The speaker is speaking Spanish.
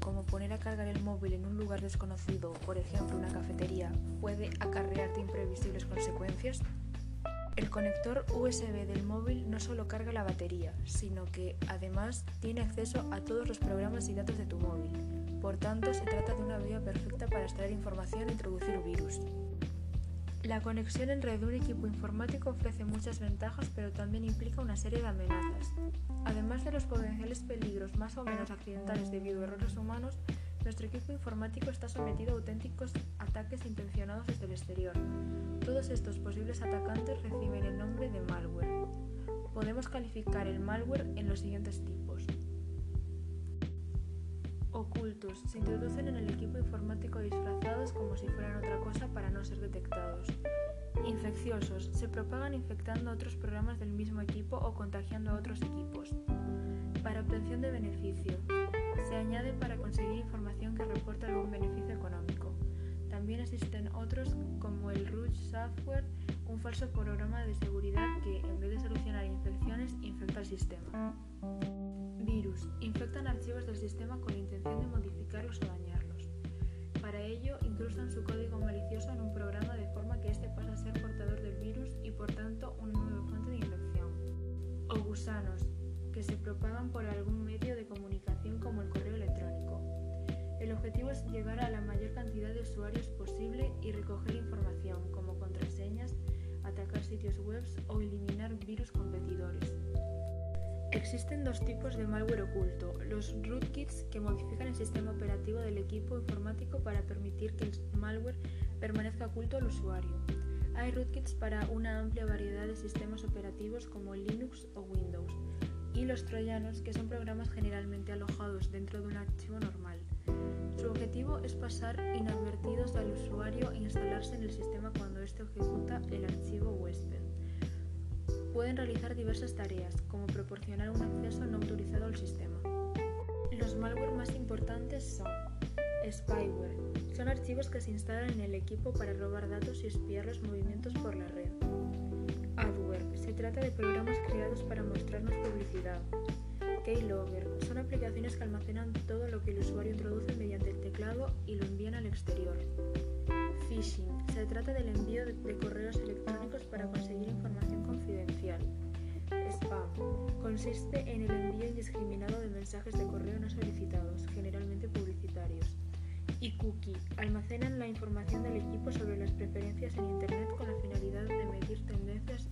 como poner a cargar el móvil en un lugar desconocido, por ejemplo una cafetería, puede acarrearte imprevisibles consecuencias? El conector USB del móvil no solo carga la batería, sino que además tiene acceso a todos los programas y datos de tu móvil. Por tanto, se trata de una vía perfecta para extraer información e introducir virus. La conexión en red de un equipo informático ofrece muchas ventajas, pero también implica una serie de amenazas. Además de los potenciales peligros más o menos accidentales debido a errores humanos, nuestro equipo informático está sometido a auténticos ataques intencionados desde el exterior. Todos estos posibles atacantes reciben el nombre de malware. Podemos calificar el malware en los siguientes tipos. Ocultos. Se introducen en el equipo informático disfrazados como si fueran otra cosa para no ser detectados. Infecciosos. Se propagan infectando otros programas del mismo equipo o contagiando a otros equipos. Para obtención de beneficio. Se añade para conseguir información que reporta algún beneficio económico. También existen otros como el Root Software, un falso programa de seguridad Infectan archivos del sistema con la intención de modificarlos o dañarlos. Para ello, incrustan su código malicioso en un programa de forma que éste pasa a ser portador del virus y por tanto una nueva fuente de infección. O gusanos, que se propagan por algún medio de comunicación como el correo electrónico. El objetivo es llegar a la mayor cantidad de usuarios posible y recoger información como contraseñas, atacar sitios web o eliminar virus competidores. Existen dos tipos de malware oculto, los rootkits que modifican el sistema operativo del equipo informático para permitir que el malware permanezca oculto al usuario. Hay rootkits para una amplia variedad de sistemas operativos como Linux o Windows, y los troyanos, que son programas generalmente alojados dentro de un archivo normal. Su objetivo es pasar inadvertidos al usuario e instalarse en el sistema cuando éste ejecuta el archivo huésped. Pueden realizar diversas tareas, como proporcionar un acceso no autorizado al sistema. Los malware más importantes son spyware. Son archivos que se instalan en el equipo para robar datos y espiar los movimientos por la red. Adware. Se trata de programas creados para mostrarnos publicidad. Keylogger. Son aplicaciones que almacenan todo lo que el usuario introduce mediante el teclado y lo envían al exterior. Phishing. Se trata del envío de correos Consiste en el envío indiscriminado de mensajes de correo no solicitados, generalmente publicitarios. Y cookie. Almacenan la información del equipo sobre las preferencias en Internet con la finalidad de medir tendencias